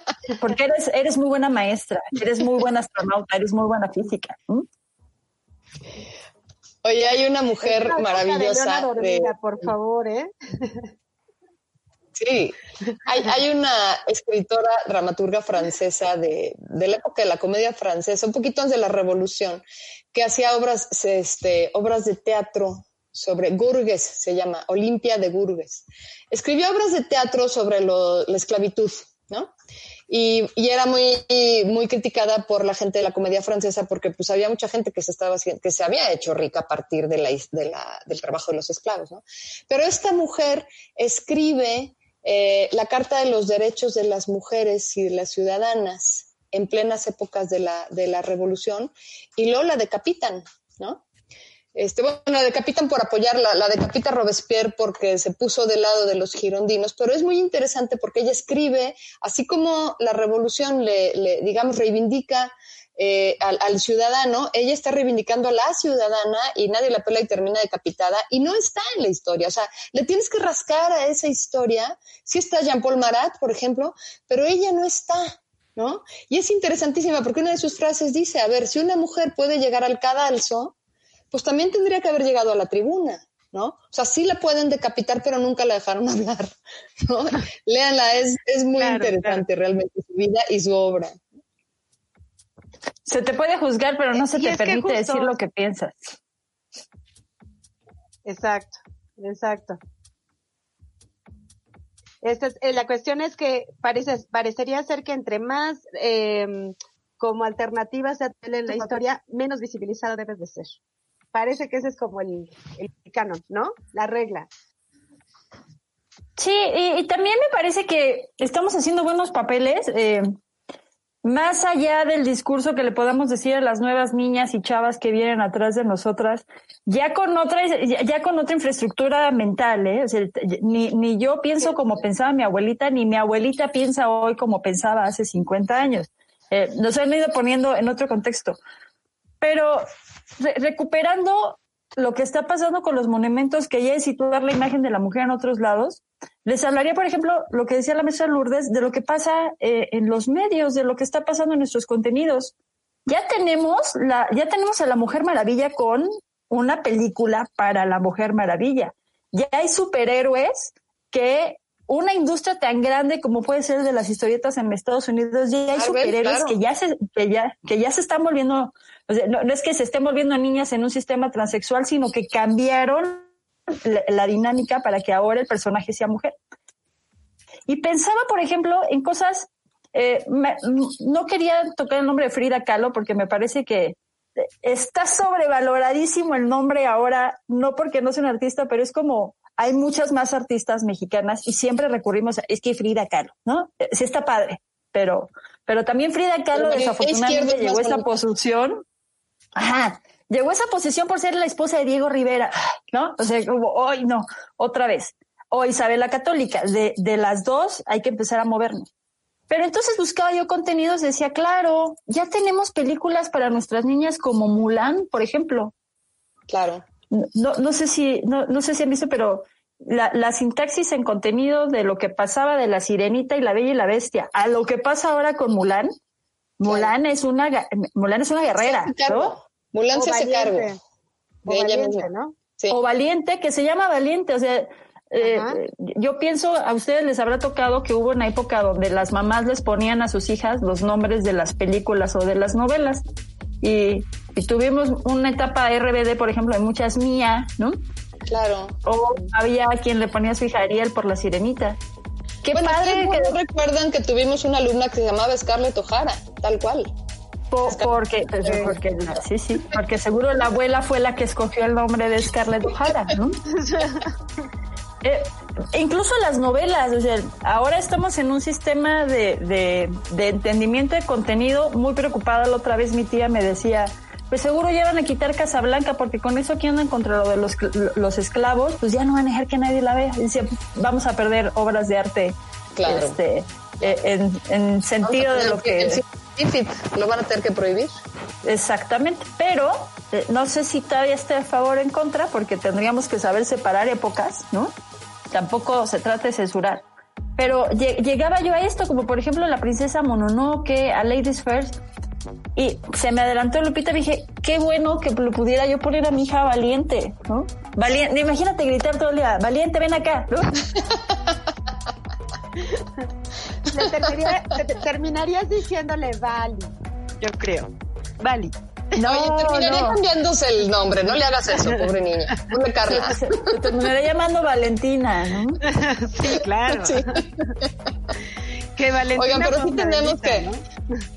porque eres, eres muy buena maestra, eres muy buena astronauta, eres muy buena física. Oye, hay una mujer maravillosa. Leona de- Dormida, por favor, ¿eh? Sí, hay, hay una escritora dramaturga francesa de, de la época de la comedia francesa, un poquito antes de la revolución, que hacía obras, este, obras de teatro sobre Gurgues, se llama, Olimpia de Gurgues. Escribió obras de teatro sobre la esclavitud, ¿no? Y, y era muy, muy criticada por la gente de la comedia francesa porque pues había mucha gente que se estaba que se había hecho rica a partir de la, de del trabajo de los esclavos, ¿no? Pero esta mujer escribe eh, la Carta de los Derechos de las Mujeres y de las Ciudadanas en plenas épocas de la, de la Revolución y luego la decapitan, ¿no? Este, bueno, la decapitan por apoyarla, la decapita Robespierre porque se puso del lado de los girondinos, pero es muy interesante porque ella escribe, así como la revolución le, le, digamos, reivindica eh, al, al ciudadano, ella está reivindicando a la ciudadana y nadie la pela y termina decapitada y no está en la historia. O sea, le tienes que rascar a esa historia. Sí está Jean-Paul Marat, por ejemplo, pero ella no está. ¿No? Y es interesantísima porque una de sus frases dice, a ver, si una mujer puede llegar al cadalso, pues también tendría que haber llegado a la tribuna, ¿no? O sea, sí la pueden decapitar, pero nunca la dejaron hablar, ¿no? Léanla, es, es muy Claro, interesante realmente su vida y su obra. Se te puede juzgar, pero no se Y te permite justo- decir lo que piensas. Exacto, exacto. Esta es- eh, la cuestión es que parece, parecería ser que entre más eh, como alternativas se tele en la historia, menos visibilizada debes de ser. Parece que ese es como el, el canon, ¿no? La regla. Sí, y, y también me parece que estamos haciendo buenos papeles. eh, más allá del discurso que le podamos decir a las nuevas niñas y chavas que vienen atrás de nosotras, ya con otra, ya con otra infraestructura mental, ¿eh? ni, ni yo pienso como pensaba mi abuelita, ni mi abuelita piensa hoy como pensaba hace 50 años. Eh, nos han ido poniendo en otro contexto. Pero recuperando lo que está pasando con los monumentos, que ya es situar la imagen de la mujer en otros lados, les hablaría, por ejemplo, lo que decía la mesa Lourdes, de lo que pasa eh, en los medios, de lo que está pasando en nuestros contenidos. Ya tenemos, la, ya tenemos a la Mujer Maravilla con una película para la Mujer Maravilla. Ya hay superhéroes que una industria tan grande como puede ser de las historietas en Estados Unidos, ya hay superhéroes que ya se, que ya, que ya se están volviendo, no, es que se estén volviendo niñas en un sistema transexual, sino que cambiaron la, dinámica para que ahora el personaje sea mujer. Y pensaba, por ejemplo, en cosas, eh, no quería tocar el nombre de Frida Kahlo porque me parece que está sobrevaloradísimo el nombre ahora, no porque no sea un artista, pero es como hay muchas más artistas mexicanas y siempre recurrimos a, es que Frida Kahlo, ¿no? Sí está padre, pero, pero también Frida Kahlo desafortunadamente llegó a esa posición. Ajá, llegó a esa posición por ser la esposa de Diego Rivera, ¿no? O sea, como, hoy no, otra vez. O Isabel la Católica, de, de las dos hay que empezar a movernos. Pero entonces buscaba yo contenidos, decía, claro, ya tenemos películas para nuestras niñas como Mulan, por ejemplo. Claro no, no sé si, no, no sé si han visto, pero la, la, sintaxis en contenido de lo que pasaba de la sirenita y la bella y la bestia a lo que pasa ahora con Mulan, Mulan es una Mulan es una guerrera, ¿no? Mulan se hace cargo. O valiente, ¿no? O valiente, que se llama valiente, o sea, eh, yo pienso, a ustedes les habrá tocado que hubo una época donde las mamás les ponían a sus hijas los nombres de las películas o de las novelas. Y y tuvimos una etapa RBD, por ejemplo, de muchas mías, ¿no? Claro. O había quien le ponía su hija Ariel por la sirenita. Qué padre que recuerdan que tuvimos una alumna que se llamaba Scarlett O'Hara, tal cual. Porque, pues, porque, sí, sí, porque seguro la abuela fue la que escogió el nombre de Scarlett O'Hara, ¿no? Eh, incluso las novelas, o sea, ahora estamos en un sistema de, de, de entendimiento de contenido muy preocupada. La otra vez mi tía me decía, pues seguro ya van a quitar Casablanca porque con eso que andan contra lo de los, los esclavos, pues ya no van a dejar que nadie la vea. Dice, vamos a perder obras de arte claro. este, eh, en, en, sentido de lo que... lo van a tener que prohibir. Exactamente, pero eh, no sé si todavía esté a favor o en contra porque tendríamos que saber separar épocas, ¿no? Tampoco se trata de censurar. Pero llegaba yo a esto, como por ejemplo la princesa Mononoke, a Ladies First, y se me adelantó Lupita y dije, qué bueno que lo pudiera yo poner a mi hija valiente, ¿no? Valiente, imagínate gritar todo el día, valiente, ven acá, ¿no? terminarías diciéndole Vali, yo creo. Vali. No, Oye, terminaría cambiándose el nombre, no le hagas eso, pobre niña. Ponle Carla. Te terminaría llamando Valentina, ¿no? Sí, claro. Sí. Oigan, pero sí tenemos que,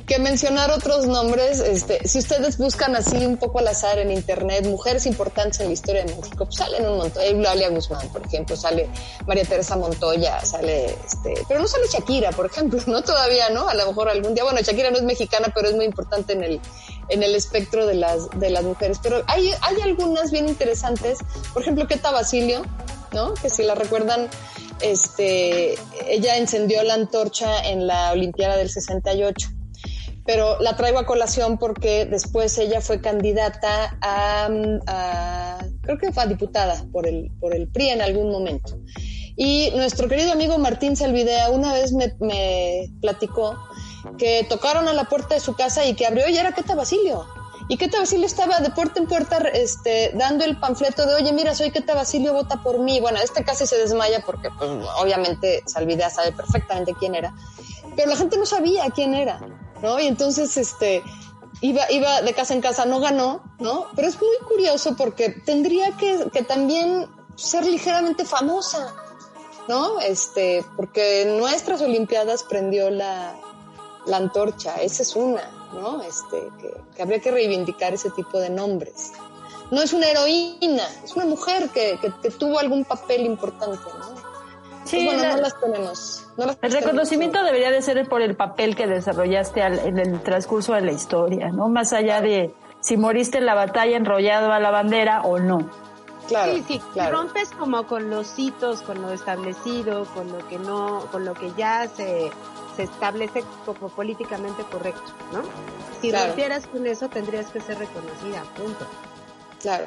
que, mencionar otros nombres. Este, si ustedes buscan así un poco al azar en internet, mujeres importantes en la historia de México, pues salen un montón. Eulalia Guzmán, por ejemplo, sale María Teresa Montoya, sale, este, pero no sale Shakira, por ejemplo, ¿no? Todavía, ¿no? A lo mejor algún día. Bueno, Shakira no es mexicana, pero es muy importante en el, en el espectro de las, de las mujeres. Pero hay, hay algunas bien interesantes. Por ejemplo, Keta Basilio, ¿no? Que si la recuerdan, este, ella encendió la antorcha en la Olimpiada del 68. Pero la traigo a colación porque después ella fue candidata a, creo que fue diputada por el, por el PRI en algún momento. Y nuestro querido amigo Martín Salvidea una vez me, me platicó que tocaron a la puerta de su casa y que abrió y era Queta Basilio. Y Queta Basilio estaba de puerta en puerta este, dando el panfleto de, oye, mira, soy Queta Basilio, vota por mí. Bueno, este casi se desmaya porque, pues, obviamente, Salvidea sabe perfectamente quién era. Pero la gente no sabía quién era, ¿no? Y entonces, este, iba, iba de casa en casa, no ganó, ¿no? Pero es muy curioso porque tendría que, que también ser ligeramente famosa, ¿no? Este, porque en nuestras Olimpiadas prendió la, la antorcha, esa es una. ¿No? Este, que, habría que reivindicar ese tipo de nombres. No es una heroína, es una mujer que, tuvo algún papel importante, ¿no? Sí, bueno, no las tenemos. el reconocimiento debería de ser por el papel que desarrollaste en el transcurso de la historia, ¿no? Más allá de si moriste en la batalla enrollado a la bandera o no. Claro, sí, sí, claro. rompes como con los hitos, con lo establecido, con lo que no, con lo que ya se, se establece como políticamente correcto, ¿no? Si rompieras con eso tendrías que ser reconocida, punto. Claro.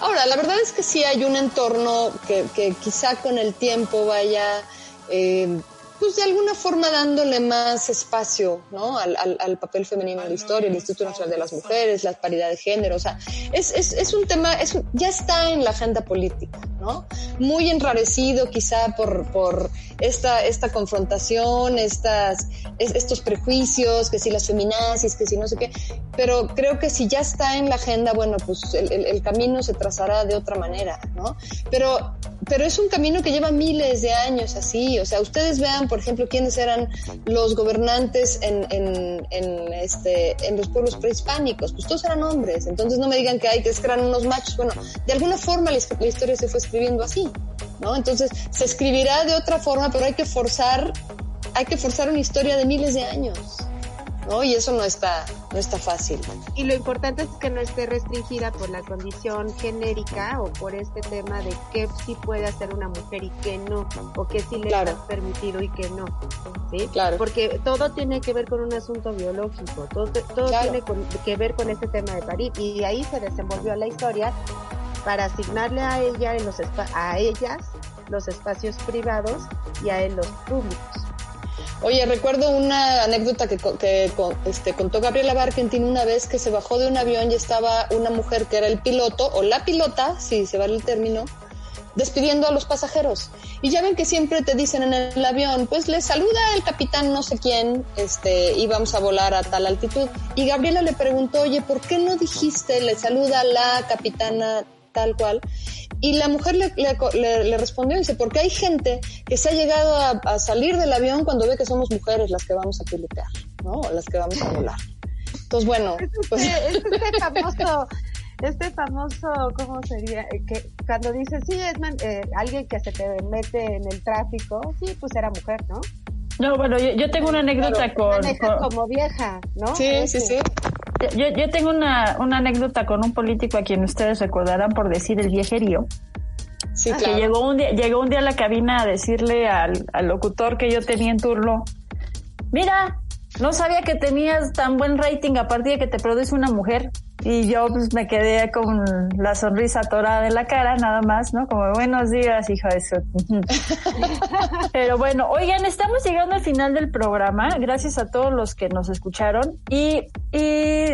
Ahora, la verdad es que sí hay un entorno que, que quizá con el tiempo vaya eh, pues de alguna forma dándole más espacio ¿no? al, al, papel femenino en la historia, el Instituto Nacional de las Mujeres, la paridad de género, o sea, es, es, es un tema, es, ya está en la agenda política, ¿no? Muy enrarecido quizá por, por esta, esta confrontación, estas, estos prejuicios, que si las feminazis, que si no sé qué, pero creo que si ya está en la agenda, bueno, pues el, el, el camino se trazará de otra manera, ¿no? Pero, pero es un camino que lleva miles de años así, o sea, ustedes vean, por ejemplo, quiénes eran los gobernantes en, en, en, este, en los pueblos prehispánicos. Pues todos eran hombres. Entonces no me digan que hay que eran unos machos. Bueno, de alguna forma la, la historia se fue escribiendo así, ¿no? Entonces se escribirá de otra forma, pero hay que forzar, hay que forzar una historia de miles de años. ¿No? Y eso no está, no está fácil. Y lo importante es que no esté restringida por la condición genérica o por este tema de qué sí puede hacer una mujer y qué no, o qué sí le está permitido y qué no. ¿sí? Claro. Porque todo tiene que ver con un asunto biológico, todo, todo tiene que ver con este tema de parir y ahí se desenvolvió la historia para asignarle a ella en los a ellas los espacios privados y a él los públicos. Oye, recuerdo una anécdota que, que este, contó Gabriela Barkentin una vez que se bajó de un avión y estaba una mujer que era el piloto, o la pilota, si se vale el término, despidiendo a los pasajeros. Y ya ven que siempre te dicen en el avión, pues le saluda el capitán no sé quién, este, íbamos a volar a tal altitud. Y Gabriela le preguntó, oye, ¿por qué no dijiste le saluda la capitana tal cual? Y la mujer le, le, le, respondió, dice, porque hay gente que se ha llegado a, salir del avión cuando ve que somos mujeres las que vamos a pilotear, ¿no? Las que vamos a volar. Entonces, bueno, pues... Este, este famoso, este famoso, ¿cómo sería? Eh, que cuando dice, sí, es eh, alguien que se te mete en el tráfico, sí, pues era mujer, ¿no? No, bueno, yo, tengo una anécdota con, como vieja, ¿no? Sí, sí, sí. Yo, yo tengo una, una anécdota con un político a quien ustedes recordarán por decir el viejerío. Sí, que llegó un día, llegó un día a la cabina a decirle al, al locutor que yo tenía en turno, mira, no sabía que tenías tan buen rating a partir de que te produce una mujer. Y yo pues me quedé con la sonrisa atorada en la cara, nada más, ¿no? Como buenos días, hija de eso. Pero bueno, oigan, estamos llegando al final del programa. Gracias a todos los que nos escucharon. Y, y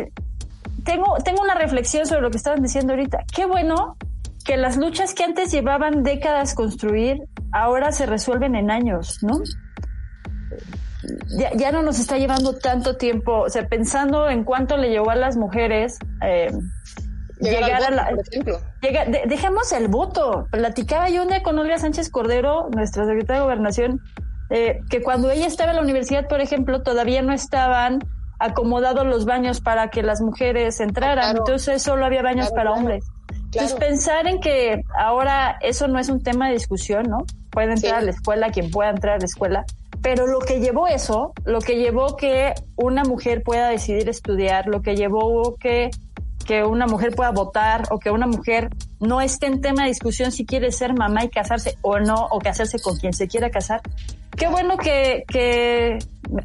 tengo, tengo una reflexión sobre lo que estaban diciendo ahorita. Qué bueno que las luchas que antes llevaban décadas construir, ahora se resuelven en años, ¿no? Ya, ya, no nos está llevando tanto tiempo, o sea, pensando en cuánto le llevó a las mujeres eh, llegar, a la... dejemos el voto. Platicaba yo un día con Olga Sánchez Cordero, nuestra secretaria de Gobernación, eh, que cuando ella estaba en la universidad, por ejemplo, todavía no estaban acomodados los baños para que las mujeres entraran, entonces solo había baños para hombres. Entonces pensar en que ahora eso no es un tema de discusión, ¿no? Puede entrar a la escuela quien pueda entrar a la escuela, pero lo que llevó eso, lo que llevó que una mujer pueda decidir estudiar, lo que llevó que, que una mujer pueda votar o que una mujer no esté en tema de discusión si quiere ser mamá y casarse o no, o casarse con quien se quiera casar. Qué bueno que, que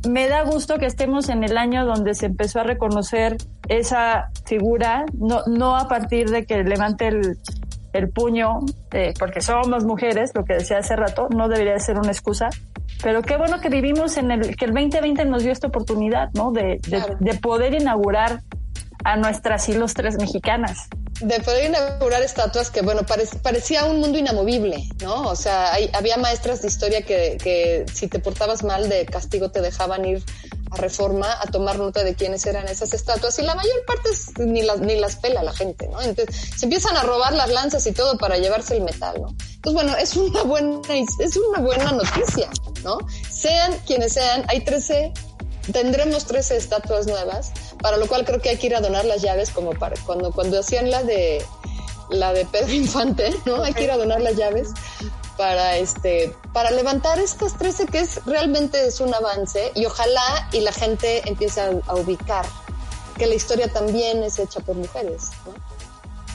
me da gusto que estemos en el año donde se empezó a reconocer esa figura, no, no a partir de que levante el, el puño, eh, porque somos mujeres, lo que decía hace rato, no debería ser una excusa, pero qué bueno que vivimos en el, que el 2020 nos dio esta oportunidad, ¿no? De, de, poder inaugurar a nuestras ilustres mexicanas. De poder inaugurar estatuas que, bueno, parecía un mundo inamovible, ¿no? O sea, hay, había maestras de historia que, que si te portabas mal de castigo te dejaban ir a reforma a tomar nota de quiénes eran esas estatuas y la mayor parte ni las, ni las pela la gente, ¿no? Entonces se empiezan a robar las lanzas y todo para llevarse el metal, ¿no? Pues bueno, es una buena, es una buena noticia, ¿no? Sean quienes sean, hay 13, tendremos 13 estatuas nuevas, para lo cual creo que hay que ir a donar las llaves como para cuando, cuando hacían la de la de Pedro Infante, ¿no? Hay que ir a donar las llaves para este para levantar estas 13 que es realmente es un avance y ojalá y la gente empiece a, ubicar que la historia también es hecha por mujeres.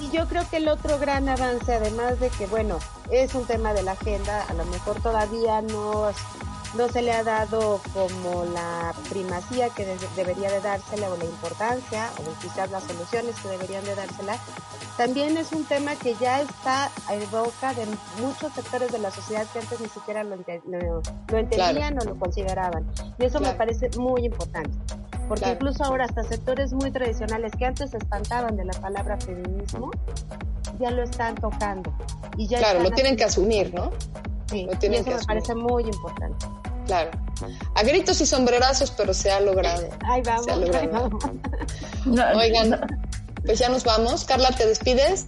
Y yo creo que el otro gran avance, además de que, bueno, es un tema de la agenda, a lo mejor todavía no, no se le ha dado como la primacía que de- debería de dársela o la importancia o quizás las soluciones que deberían de dársela, también es un tema que ya está en boca de muchos sectores de la sociedad que antes ni siquiera lo, ente- lo- lo entendían o lo consideraban. Y eso me parece muy importante. Porque Claro. incluso ahora hasta sectores muy tradicionales que antes se espantaban de la palabra feminismo, ya lo están tocando. Y ya Claro, lo tienen que asumir, ¿no? Sí, Lo tienen y eso que me asumir. parece muy importante. Claro. A gritos y sombrerazos, pero se ha logrado. Ahí vamos, Se ha ahí logrado. Oigan, pues ya nos vamos. Carla, ¿te despides?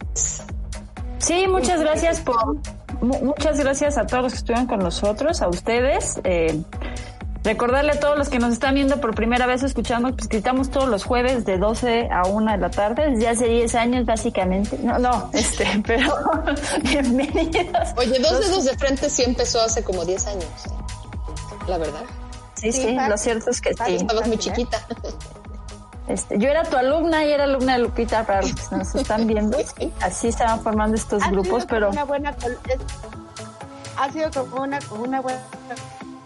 Sí, muchas gracias por mu- muchas gracias a todos los que estuvieron con nosotros, a ustedes. Eh, recordarle a todos los que nos están viendo por primera vez escuchando, pues que estamos todos los jueves de 12 a 1 de la tarde, desde hace 10 años básicamente. No, no, este, pero bienvenidos. Oye, dos dedos de frente sí empezó hace como 10 años. La verdad. Sí, sí, Sí, lo cierto es que sí. Estabas muy chiquita. Este, yo era tu alumna y era alumna de Lupita para los que nos están viendo. Así van formando estos grupos, pero una buena ha sido como una, como una buena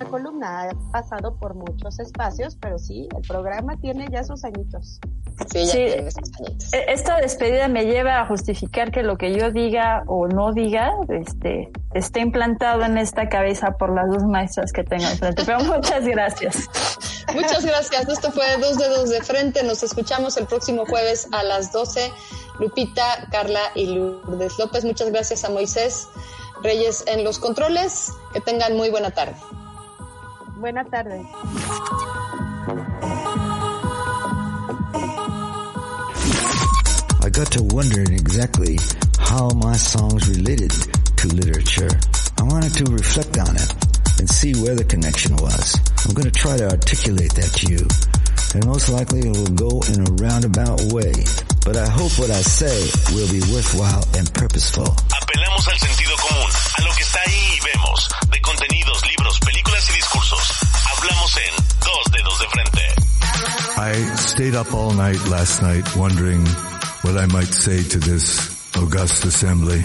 columna, ha pasado por muchos espacios, pero sí, el programa tiene ya sus añitos. Sí, ya Sí. tienes sus añitos. E- Esta despedida me lleva a justificar que lo que yo diga o no diga este, esté implantado en esta cabeza por las dos maestras que tengo enfrente. Pero muchas gracias. Muchas gracias. Esto fue Dos Dedos de Frente. Nos escuchamos el próximo jueves a las 12. Lupita, Carla y Lourdes López. Muchas gracias a Moisés Reyes en los controles. Que tengan muy buena tarde. Buena tarde. I got to wondering exactly how my songs related to literature. I wanted to reflect on it and see where the connection was. I'm going to try to articulate that to you. And most likely it will go in a roundabout way. But I hope what I say will be worthwhile and purposeful. Apelamos al sentido común, a lo que está ahí Hablamos en Dos Dedos de Frente. I stayed up all night last night wondering what I might say to this august assembly.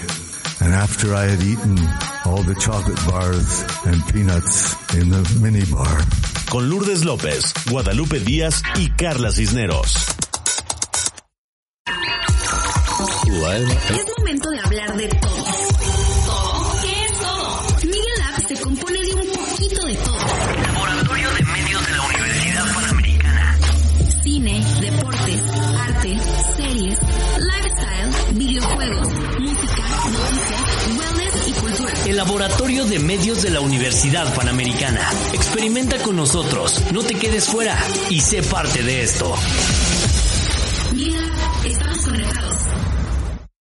And after I had eaten all the chocolate bars and peanuts in the mini bar, Con Lourdes López, Guadalupe Díaz y Carla Cisneros. Es momento de hablar de todo. ¿Todo? Laboratorio de Medios de la Universidad Panamericana. Experimenta con nosotros, no te quedes fuera y sé parte de esto.